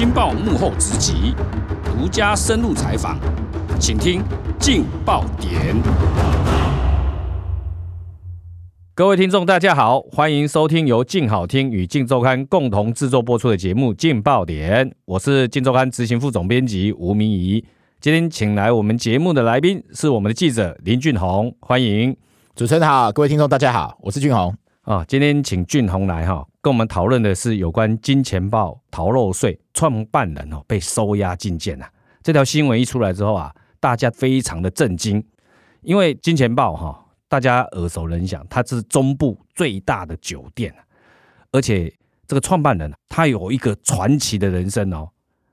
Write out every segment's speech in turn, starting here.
镜报幕后直击，独家深入采访，请听劲爆点。各位听众，大家好，欢迎收听由劲好听与劲周刊共同制作播出的节目《劲爆点》，我是劲周刊执行副总编辑吴明仪。今天请来我们节目的来宾是我们的记者林俊宏，欢迎。主持人好，各位听众大家好，我是俊宏啊。今天请俊宏来哈，跟我们讨论的是有关金钱豹逃漏税创办人哦被收押进见啊。这条新闻一出来之后啊，大家非常的震惊，因为金钱豹哈，大家耳熟能详，它是中部最大的酒店，而且这个创办人他有一个传奇的人生哦，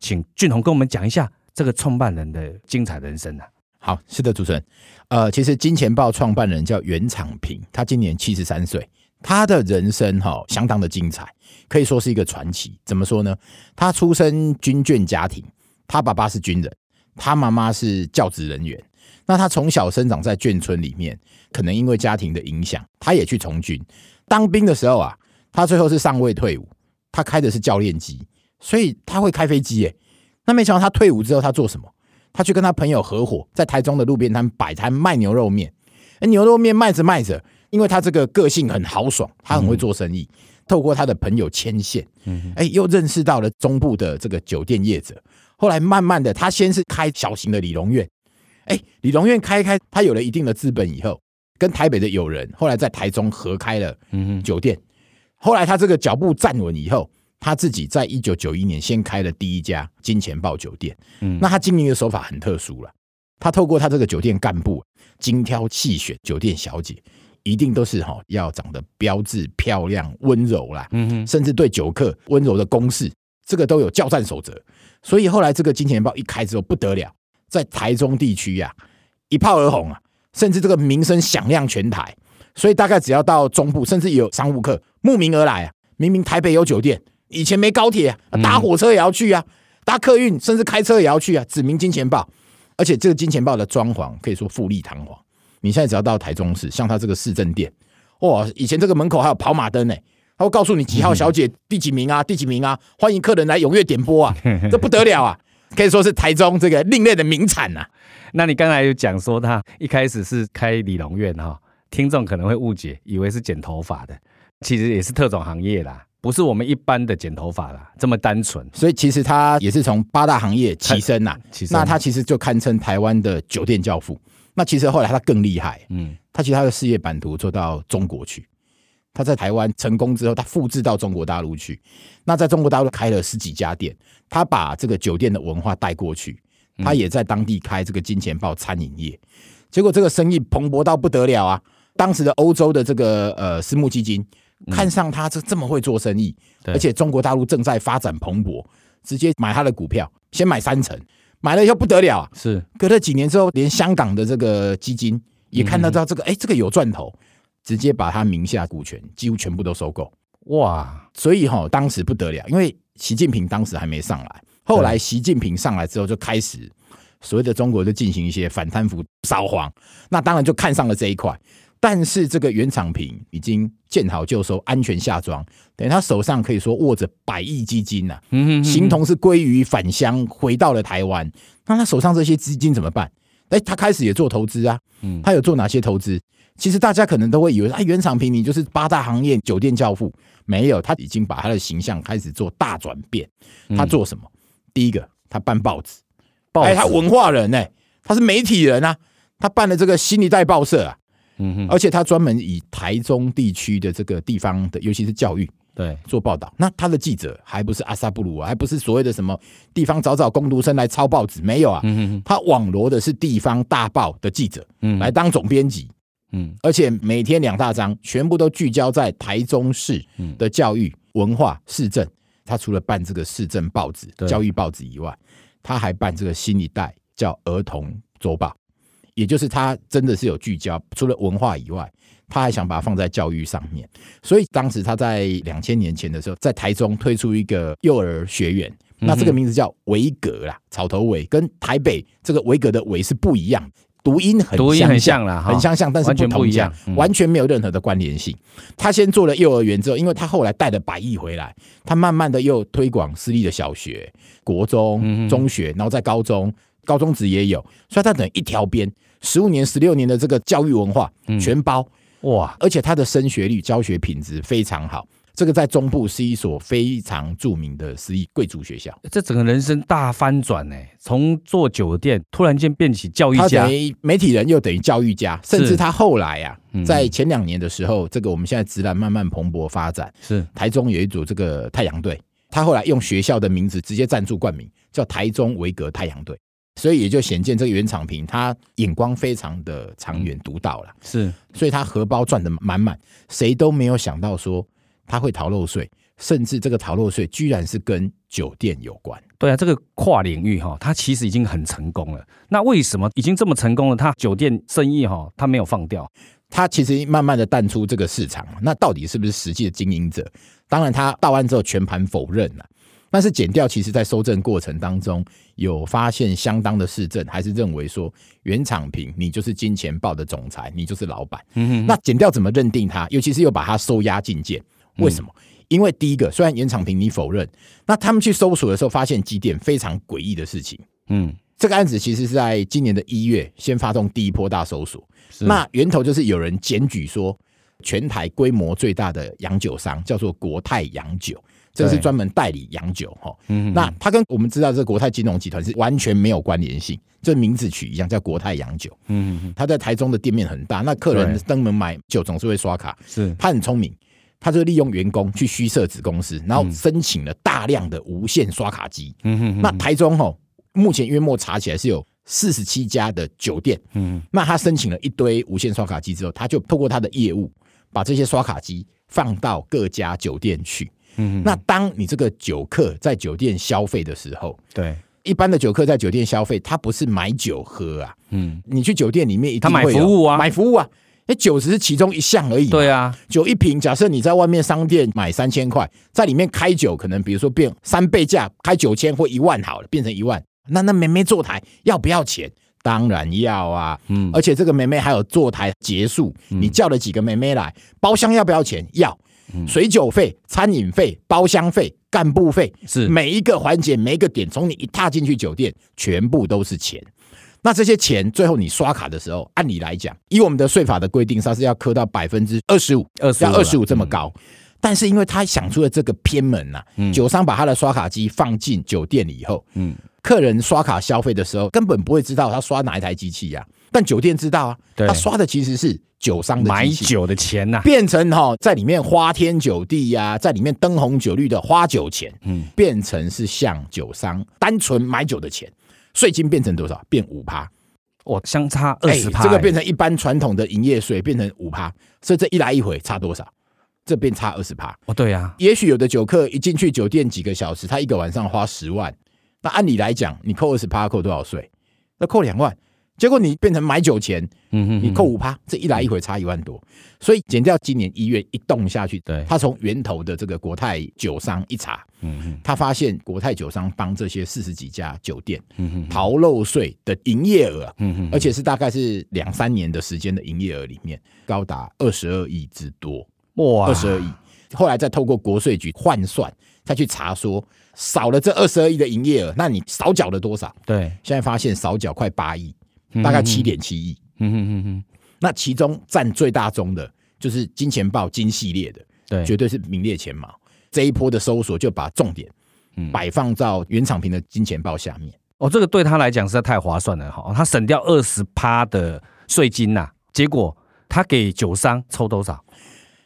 请俊宏跟我们讲一下这个创办人的精彩人生啊。好，是的，主持人，呃，其实金钱豹创办人叫袁长平，他今年七十三岁，他的人生哈、相当的精彩，可以说是一个传奇。怎么说呢？他出身军眷家庭，他爸爸是军人，他妈妈是教职人员。那他从小生长在眷村里面，可能因为家庭的影响，他也去从军。当兵的时候啊，他最后是上尉退伍，他开的是教练机，所以他会开飞机耶。那没想到他退伍之后，他做什么？他去跟他朋友合伙，在台中的路边摊摆摊卖牛肉面。牛肉面卖着卖着，因为他这个个性很豪爽，他很会做生意。透过他的朋友牵线，哎，又认识到了中部的这个酒店业者。后来慢慢的，他先是开小型的理容院，哎，理容院开开，他有了一定的资本以后，跟台北的友人，后来在台中合开了酒店。后来他这个脚步站稳以后。他自己在一九九一年先开了第一家金钱豹酒店，嗯，那他经营的手法很特殊了。他透过他这个酒店干部精挑细选酒店小姐，一定都是哈要长得标致漂亮、温柔啦，嗯哼，甚至对酒客温柔的攻势，这个都有教战守则。所以后来这个金钱豹一开之后不得了，在台中地区呀一炮而红啊，甚至这个名声响亮全台。所以大概只要到中部，甚至有商务客慕名而来啊，明明台北有酒店。以前没高铁啊，搭火车也要去啊，搭客运甚至开车也要去啊。指名金钱豹，而且这个金钱豹的装潢可以说富丽堂皇。你现在只要到台中市，像他这个市政店，哇，以前这个门口还有跑马灯呢，他会告诉你几号小姐第几名啊，第几名啊，欢迎客人来踊跃点播啊，这不得了啊，可以说是台中这个另类的名产呐。那你刚才有讲说他一开始是开理容院哈，听众可能会误解，以为是剪头发的，其实也是特种行业啦。不是我们一般的剪头发啦，这么单纯。所以其实他也是从八大行业起身呐。那他其实就堪称台湾的酒店教父。那其实后来他更厉害，嗯，他其实他的事业版图做到中国去。他在台湾成功之后，他复制到中国大陆去。那在中国大陆开了十几家店，他把这个酒店的文化带过去。他也在当地开这个金钱豹餐饮业，结果这个生意蓬勃到不得了啊！当时的欧洲的这个呃私募基金。看上他这这么会做生意，而且中国大陆正在发展蓬勃，直接买他的股票，先买三成，买了以后不得了啊！是隔了几年之后，连香港的这个基金也看得到这个，哎，这个有赚头，直接把他名下股权几乎全部都收购。哇！所以哈，当时不得了，因为习近平当时还没上来，后来习近平上来之后，就开始所谓的中国就进行一些反贪腐扫黄，那当然就看上了这一块。但是这个原厂平已经见好就收，安全下庄，等于他手上可以说握着百亿基金呐、啊，形同是归于返乡回到了台湾。那他手上这些资金怎么办？哎，他开始也做投资啊，他有做哪些投资？其实大家可能都会以为，哎，原厂平你就是八大行业酒店教父，没有，他已经把他的形象开始做大转变。他做什么？第一个，他办报纸，哎，他文化人呢、欸，他是媒体人啊，他办了这个新一代报社啊。嗯哼，而且他专门以台中地区的这个地方的，尤其是教育，对做报道。那他的记者还不是阿萨布鲁啊，还不是所谓的什么地方找找工读生来抄报纸，没有啊。嗯他网罗的是地方大报的记者，嗯来当总编辑。嗯，而且每天两大章，全部都聚焦在台中市的教育、文化、市政。他除了办这个市政报纸、教育报纸以外，他还办这个新一代叫儿童周报。也就是他真的是有聚焦，除了文化以外，他还想把它放在教育上面。所以当时他在两千年前的时候，在台中推出一个幼儿学园，那这个名字叫维格啦，草头维，跟台北这个维格的维是不一样。读音很读音很像啦，很相像，但是完全不一样，完全没有任何的关联性。他先做了幼儿园之后，因为他后来带了百亿回来，他慢慢的又推广私立的小学、国中、中学，然后在高中、高中职也有，所以他等于一条边，十五年、十六年的这个教育文化全包。哇！而且他的升学率、教学品质非常好。这个在中部是一所非常著名的私立贵族学校，这整个人生大翻转呢，从做酒店突然间变起教育家，他等于媒体人又等于教育家，甚至他后来啊，在前两年的时候，这个我们现在直男慢慢蓬勃发展，是。台中有一组这个太阳队，他后来用学校的名字直接赞助冠名，叫台中维格太阳队，所以也就显见这个袁厂平他眼光非常的长远独到了，是，所以他荷包赚得满满，谁都没有想到说。他会逃漏税，甚至这个逃漏税居然是跟酒店有关。对啊，这个跨领域哈，他其实已经很成功了。那为什么已经这么成功了，他酒店生意哈，他没有放掉？他其实慢慢的淡出这个市场。那到底是不是实际的经营者？当然，他到案之后全盘否认了。但是减掉其实在收证过程当中有发现相当的市证，还是认为说原厂平你就是金钱豹的总裁，你就是老板。嗯哼。那减掉怎么认定他？尤其是又把他收押禁见。为什么？因为第一个，虽然严长平你否认，那他们去搜索的时候发现几点非常诡异的事情。嗯，这个案子其实是在今年的一月先发动第一波大搜索，那源头就是有人检举说，全台规模最大的洋酒商叫做国泰洋酒，这个是专门代理洋酒哈。嗯，那他跟我们知道这个国泰金融集团是完全没有关联性，这名字取一样叫国泰洋酒。嗯，他在台中的店面很大，那客人登门买酒总是会刷卡，是他很聪明。他就利用员工去虚设子公司，然后申请了大量的无线刷卡机。嗯哼哼。那台中吼，目前约莫查起来是有四十七家的酒店。嗯。那他申请了一堆无线刷卡机之后，他就透过他的业务，把这些刷卡机放到各家酒店去。嗯。那当你这个酒客在酒店消费的时候，对，一般的酒客在酒店消费，他不是买酒喝啊。嗯。你去酒店里面一定会他买服务啊，买服务啊。那酒只是其中一项而已。对啊，酒一瓶，假设你在外面商店买三千块，在里面开酒，可能比如说变三倍价，开九千或一万好了，变成一万。那那妹妹坐台要不要钱？当然要啊。嗯，而且这个妹妹还有坐台结束，你叫了几个妹妹来，包厢要不要钱？要。水酒费、餐饮费、包厢费、干部费，是。每一个环节、每一个点，从你一踏进去酒店，全部都是钱。那这些钱最后你刷卡的时候，按理来讲，以我们的税法的规定，它是要扣到百分之二十五，要二十五这么高。嗯、但是因为他想出了这个偏门呐、啊，嗯、酒商把他的刷卡机放进酒店里以后，嗯，客人刷卡消费的时候根本不会知道他刷哪一台机器呀、啊，但酒店知道啊，他刷的其实是酒商的买酒的钱呐、啊，变成哈在里面花天酒地呀、啊，在里面灯红酒绿的花酒钱，嗯，变成是向酒商单纯买酒的钱。税金变成多少？变五趴，哦，相差二十趴。这个变成一般传统的营业税，变成五趴，所以这一来一回差多少？这变差二十趴。哦，对呀、啊。也许有的酒客一进去酒店几个小时，他一个晚上花十万，那按理来讲，你扣二十趴，扣多少税？那扣两万。结果你变成买酒钱，嗯哼，你扣五趴，这一来一回差一万多，所以减掉今年一月一动下去，对，他从源头的这个国泰酒商一查，嗯哼，他发现国泰酒商帮这些四十几家酒店，嗯哼，逃漏税的营业额，嗯哼，而且是大概是两三年的时间的营业额里面，高达二十二亿之多，哇，二十二亿，后来再透过国税局换算，再去查说少了这二十二亿的营业额，那你少缴了多少？对，现在发现少缴快八亿。大概七点七亿，那其中占最大宗的，就是金钱豹金系列的，对，绝对是名列前茅。这一波的搜索就把重点摆放到原厂屏的金钱豹下面。哦，这个对他来讲实在太划算了哈，他省掉二十趴的税金呐，结果他给酒商抽多少？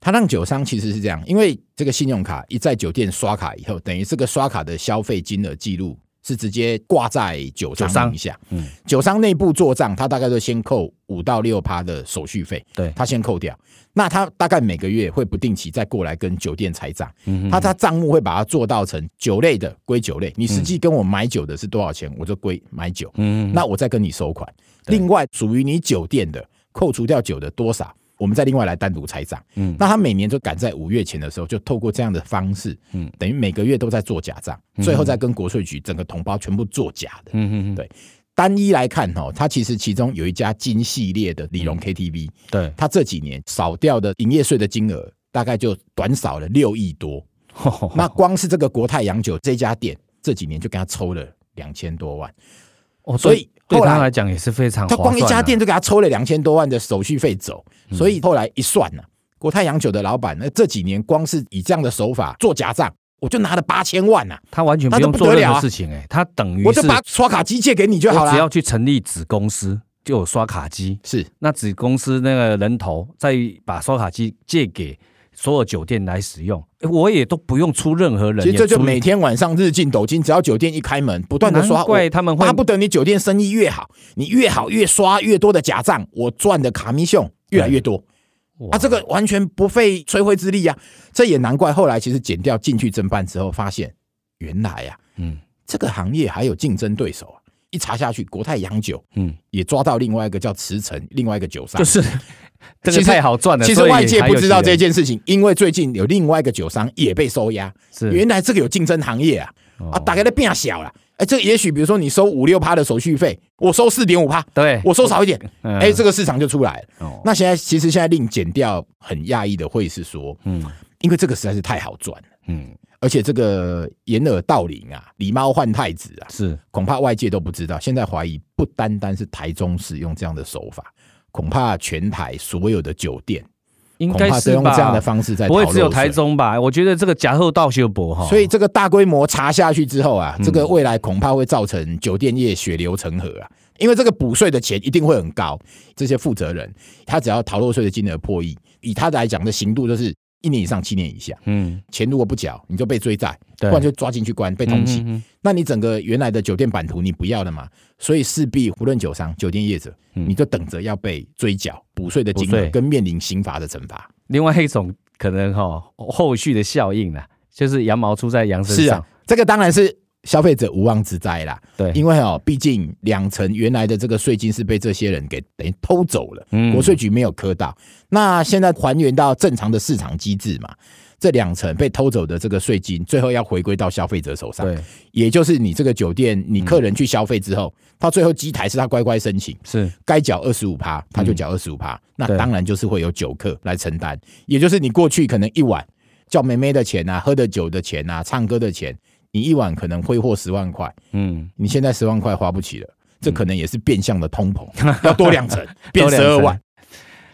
他让酒商其实是这样，因为这个信用卡一在酒店刷卡以后，等于这个刷卡的消费金额记录。是直接挂在酒商名下，嗯，酒商内部做账，他大概都先扣五到六趴的手续费，对，他先扣掉。那他大概每个月会不定期再过来跟酒店拆账，嗯，他他账目会把它做到成酒类的归酒类，你实际跟我买酒的是多少钱，我就归买酒，嗯，那我再跟你收款。另外属于你酒店的，扣除掉酒的多少。我们再另外来单独拆账，嗯，那他每年就赶在五月前的时候，就透过这样的方式，嗯，等于每个月都在做假账，最后再跟国税局整个同包全部做假的，嗯嗯嗯，对。单一来看哈，它其实其中有一家金系列的里龙 KTV，对，它这几年少掉的营业税的金额大概就短少了六亿多。那光是这个国泰洋酒这家店，这几年就给他抽了两千多万。哦，所以对他来讲也是非常，他光一家店就给他抽了两千多万的手续费走。所以后来一算呢，国泰洋酒的老板那这几年光是以这样的手法做假账。我就拿了八千万呐，他完全不用做任何事情哎，他等于我就把刷卡机借给你就好了，只要去成立子公司就有刷卡机，是。那子公司那个人头再把刷卡机借给所有酒店来使用，我也都不用出任何人，其实这就每天晚上日进斗金，只要酒店一开门，不断的刷，怪他们会巴不得你酒店生意越好，你越好越刷越多的假账，我赚的卡米秀越来越多。啊，这个完全不费吹灰之力呀，这也难怪。后来其实减掉进去侦办之后，发现原来呀，嗯，这个行业还有竞争对手啊。一查下去，国泰洋酒，嗯，也抓到另外一个叫慈诚，另外一个酒商，就是 这个太好赚了。其实外界不知道这件事情，因为最近有另外一个酒商也被收押。是，原来这个有竞争行业啊，啊，大概都变小了。哎，这也许比如说你收五六趴的手续费，我收四点五趴，对，我收少一点，哎，这个市场就出来了。那现在其实现在令减掉很讶异的会是说，嗯，因为这个实在是太好赚了，嗯，而且这个掩耳盗铃啊，狸猫换太子啊，是恐怕外界都不知道。现在怀疑不单单是台中市用这样的手法，恐怕全台所有的酒店。应该是用这样的方式在，不会只有台中吧？我觉得这个假后道修博哈，所以这个大规模查下去之后啊，这个未来恐怕会造成酒店业血流成河啊，因为这个补税的钱一定会很高。这些负责人他只要逃漏税的金额破亿，以他来讲的刑度就是一年以上七年以下。嗯，钱如果不缴，你就被追债，不然就抓进去关，被通缉。那你整个原来的酒店版图你不要了嘛？所以势必无论酒商、酒店业者，你就等着要被追缴补税的金额，跟面临刑罚的惩罚。另外一种可能哈，后续的效应呢，就是羊毛出在羊身上。是啊，这个当然是消费者无妄之灾啦。对，因为哦，毕竟两成原来的这个税金是被这些人给等于偷走了，国税局没有磕到。那现在还原到正常的市场机制嘛？这两成被偷走的这个税金，最后要回归到消费者手上。对，也就是你这个酒店，你客人去消费之后，他最后机台是他乖乖申请，是该缴二十五趴，他就缴二十五趴。那当然就是会有酒客来承担，也就是你过去可能一晚叫妹妹的钱啊，喝的酒的钱啊，唱歌的钱，你一晚可能挥霍十万块，嗯，你现在十万块花不起了，这可能也是变相的通膨，要多两成，变十二万。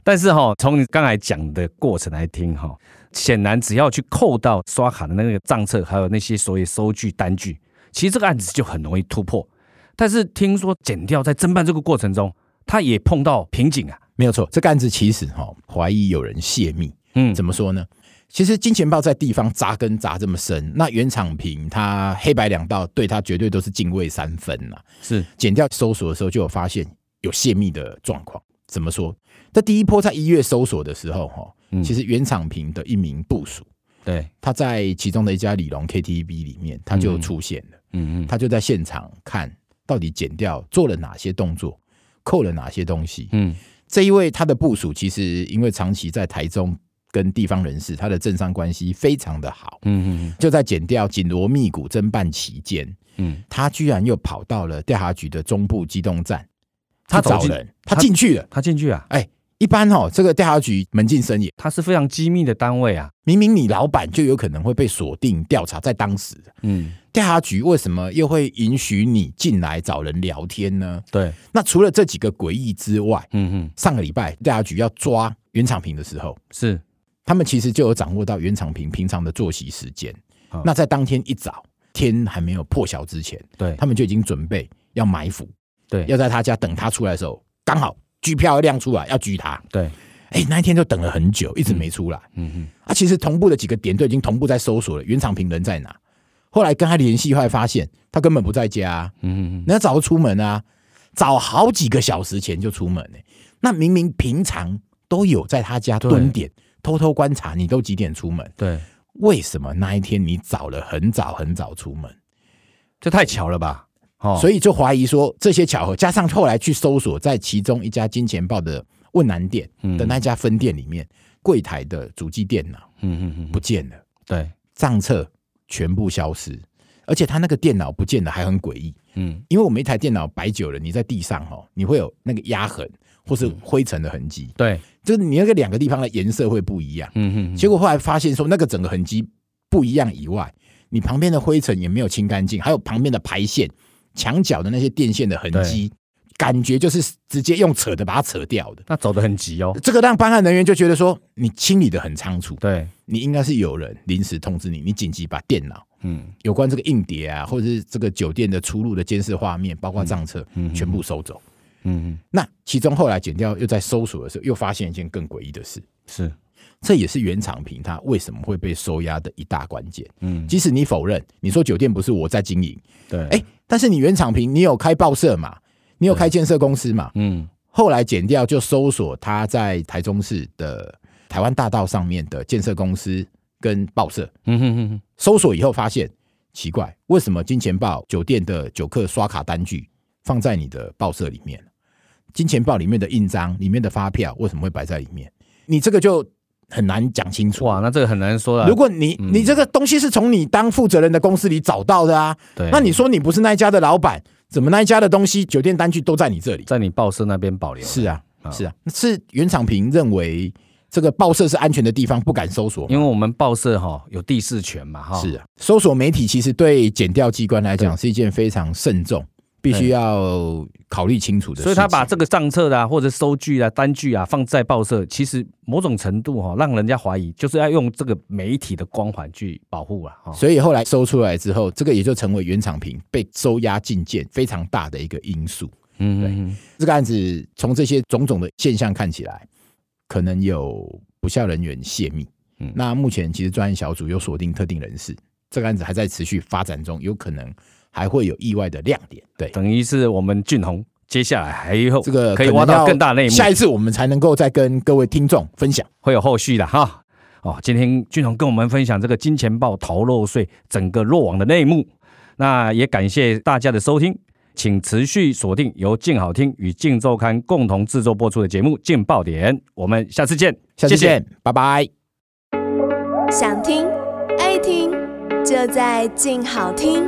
但是哈，从你刚才讲的过程来听哈。显然，只要去扣到刷卡的那个账册，还有那些所谓收据单据，其实这个案子就很容易突破。但是听说减掉在侦办这个过程中，他也碰到瓶颈啊。没有错，这个案子其实哈，怀疑有人泄密。嗯，怎么说呢？其实金钱豹在地方扎根扎这么深，那原厂平他黑白两道，对他绝对都是敬畏三分呐。是检调搜索的时候就有发现有泄密的状况。怎么说？在第一波在一月搜索的时候，哈。其实原厂平的一名部署，对，他在其中的一家李龙 KTV 里面，他就出现了。嗯嗯，他就在现场看到底剪掉做了哪些动作，扣了哪些东西。嗯，这一位他的部署其实因为长期在台中跟地方人士，他的政商关系非常的好。嗯嗯，就在检调紧锣密鼓侦办期间，嗯，他居然又跑到了调查局的中部机动站，他找人，他进去了，他进去啊，哎。一般哦，这个调查局门禁森严，它是非常机密的单位啊。明明你老板就有可能会被锁定调查，在当时，嗯，调查局为什么又会允许你进来找人聊天呢？对，那除了这几个诡异之外，嗯哼，上个礼拜调查局要抓袁长平的时候，是他们其实就有掌握到袁长平平常的作息时间。那在当天一早，天还没有破晓之前，对，他们就已经准备要埋伏，对，要在他家等他出来的时候，刚好。狙票要亮出来，要狙他。对，哎、欸，那一天就等了很久，一直没出来。嗯嗯，啊，其实同步的几个点都已经同步在搜索了，袁长平人在哪？后来跟他联系，后来发现他根本不在家。嗯嗯，人家早就出门啊，早好几个小时前就出门呢。那明明平常都有在他家蹲点，偷偷观察，你都几点出门？对，为什么那一天你早了很早很早出门？这太巧了吧？哦。所以就怀疑说，这些巧合加上后来去搜索，在其中一家金钱豹的问南店的那家分店里面，柜台的主机电脑，嗯嗯嗯，不见了，对，账册全部消失，而且他那个电脑不见得还很诡异，嗯，因为我们一台电脑摆久了，你在地上哦，你会有那个压痕或是灰尘的痕迹，对，就是你那个两个地方的颜色会不一样，嗯嗯，结果后来发现说，那个整个痕迹不一样以外，你旁边的灰尘也没有清干净，还有旁边的排线、墙角的那些电线的痕迹。感觉就是直接用扯的把它扯掉的，那走得很急哦。这个让办案人员就觉得说，你清理的很仓促，对，你应该是有人临时通知你，你紧急把电脑，嗯，有关这个硬碟啊，或者是这个酒店的出入的监视画面，包括账册，嗯，全部收走。嗯嗯。那其中后来剪掉又在搜索的时候，又发现一件更诡异的事，是，这也是原厂坪它为什么会被收押的一大关键。嗯，即使你否认，你说酒店不是我在经营，对，哎，但是你原厂坪你有开报社嘛？你有开建设公司嘛？嗯，后来剪掉就搜索他在台中市的台湾大道上面的建设公司跟报社。嗯哼哼，搜索以后发现奇怪，为什么金钱豹酒店的酒客刷卡单据放在你的报社里面？金钱豹里面的印章、里面的发票为什么会摆在里面？你这个就很难讲清楚。哇，那这个很难说啊。如果你你这个东西是从你当负责人的公司里找到的啊，对，那你说你不是那一家的老板？怎么那一家的东西，酒店单据都在你这里，在你报社那边保留？是啊，是啊，是原厂平认为这个报社是安全的地方，不敢搜索，因为我们报社哈有第四权嘛哈。是啊，搜索媒体其实对检调机关来讲是一件非常慎重。必须要考虑清楚的，所以他把这个账册啊，或者收据啊、单据啊放在报社，其实某种程度哈，让人家怀疑，就是要用这个媒体的光环去保护啊。所以后来搜出来之后，这个也就成为原厂坪被收押禁见非常大的一个因素。嗯，对，这个案子从这些种种的现象看起来，可能有不肖人员泄密。嗯，那目前其实专案小组有锁定特定人士，这个案子还在持续发展中，有可能。还会有意外的亮点，对，等于是我们俊宏接下来还有这个可以挖到更大内幕，下一次我们才能够再跟各位听众分享，会有后续的哈。哦，今天俊宏跟我们分享这个金钱豹逃漏税整个落网的内幕，那也感谢大家的收听，请持续锁定由静好听与静周刊共同制作播出的节目《静爆点》，我们下次见，下次见，谢谢拜拜。想听爱听，就在静好听。